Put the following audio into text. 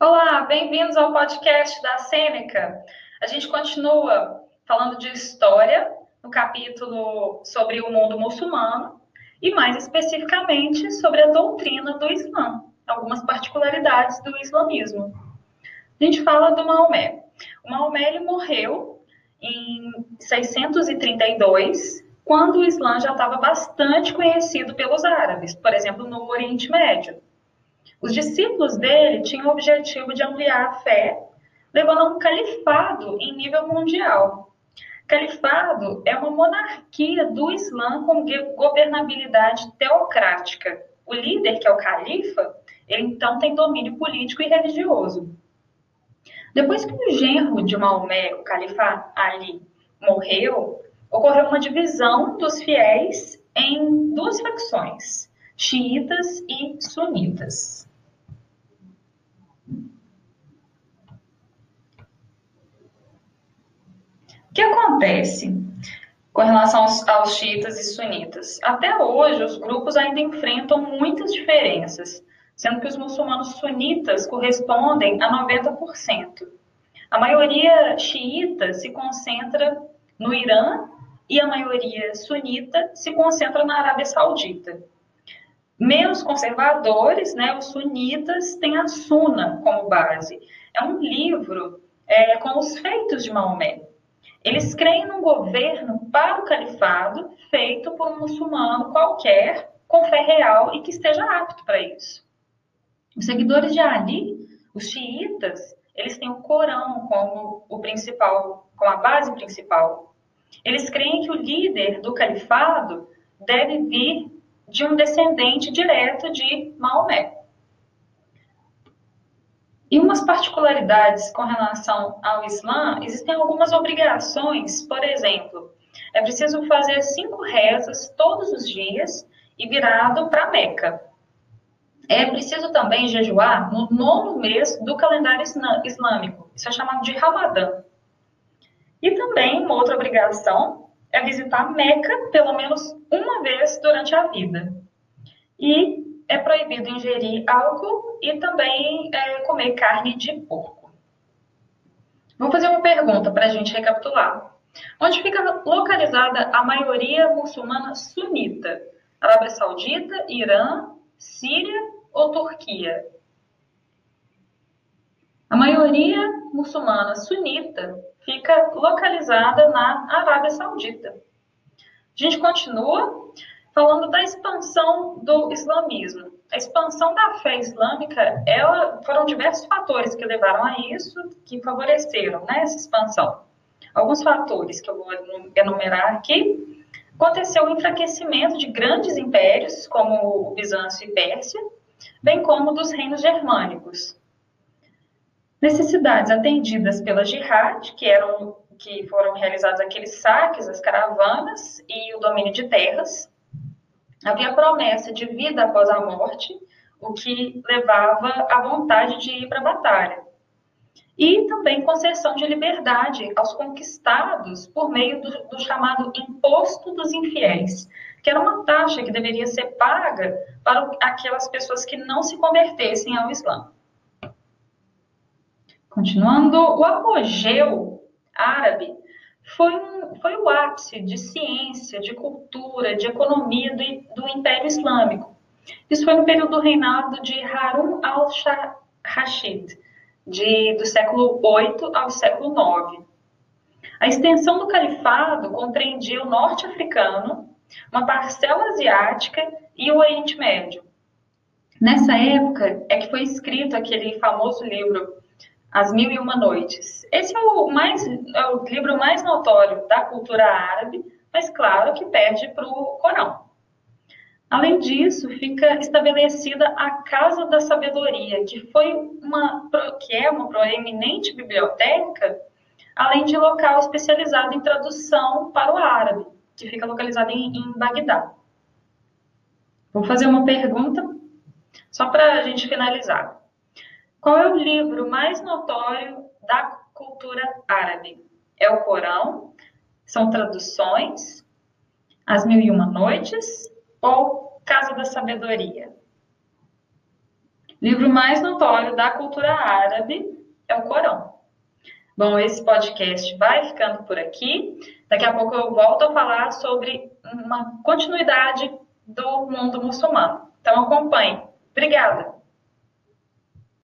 Olá, bem-vindos ao podcast da Sêneca. A gente continua falando de história no capítulo sobre o mundo muçulmano e mais especificamente sobre a doutrina do Islã, algumas particularidades do islamismo. A gente fala do Maomé. O Maomé ele morreu em 632, quando o Islã já estava bastante conhecido pelos árabes, por exemplo, no Oriente Médio. Os discípulos dele tinham o objetivo de ampliar a fé, levando a um califado em nível mundial. Califado é uma monarquia do Islã com governabilidade teocrática. O líder, que é o califa, ele então tem domínio político e religioso. Depois que o genro de Maomé, o califa Ali, morreu, ocorreu uma divisão dos fiéis em duas facções, xiitas e sunitas. Que acontece com relação aos, aos xiitas e sunitas? Até hoje, os grupos ainda enfrentam muitas diferenças, sendo que os muçulmanos sunitas correspondem a 90%. A maioria xiita se concentra no Irã e a maioria sunita se concentra na Arábia Saudita. Menos conservadores, né, os sunitas, têm a Suna como base. É um livro é, com os feitos de Maomé. Eles creem num governo para o califado feito por um muçulmano qualquer, com fé real e que esteja apto para isso. Os seguidores de Ali, os xiitas, eles têm o Corão como o principal, como a base principal. Eles creem que o líder do califado deve vir de um descendente direto de Maomé. E umas particularidades com relação ao Islã, existem algumas obrigações, por exemplo, é preciso fazer cinco rezas todos os dias e virado para Meca. É preciso também jejuar no nono mês do calendário islâmico, isso é chamado de Ramadã. E também uma outra obrigação é visitar Meca pelo menos uma vez durante a vida. E é proibido ingerir álcool e também é, comer carne de porco. Vou fazer uma pergunta para a gente recapitular. Onde fica localizada a maioria muçulmana sunita? Arábia Saudita, Irã, Síria ou Turquia? A maioria muçulmana sunita fica localizada na Arábia Saudita. A gente continua falando da expansão do islamismo. A expansão da fé islâmica, ela, foram diversos fatores que levaram a isso, que favoreceram né, essa expansão. Alguns fatores que eu vou enumerar aqui. Aconteceu o enfraquecimento de grandes impérios, como o Bizâncio e Pérsia, bem como dos reinos germânicos. Necessidades atendidas pela jihad, que eram que foram realizados aqueles saques, as caravanas e o domínio de terras. Havia promessa de vida após a morte, o que levava à vontade de ir para a batalha. E também concessão de liberdade aos conquistados por meio do, do chamado Imposto dos Infiéis, que era uma taxa que deveria ser paga para aquelas pessoas que não se convertessem ao Islã. Continuando, o apogeu árabe foi, um, foi o ápice de ciência, de cultura, de economia do, do Império Islâmico. Isso foi no período do reinado de Harun al-Rashid, do século 8 ao século 9. A extensão do califado compreendia o norte africano, uma parcela asiática e o Oriente Médio. Nessa época é que foi escrito aquele famoso livro as Mil e Uma Noites. Esse é o, mais, é o livro mais notório da cultura árabe, mas claro que perde para o Corão. Além disso, fica estabelecida a Casa da Sabedoria, que foi uma que é uma proeminente biblioteca, além de local especializado em tradução para o árabe, que fica localizado em, em Bagdá. Vou fazer uma pergunta só para a gente finalizar. Qual é o livro mais notório da cultura árabe? É o Corão? São traduções? As Mil e Uma Noites? Ou Casa da Sabedoria? livro mais notório da cultura árabe é o Corão. Bom, esse podcast vai ficando por aqui. Daqui a pouco eu volto a falar sobre uma continuidade do mundo muçulmano. Então acompanhe. Obrigada!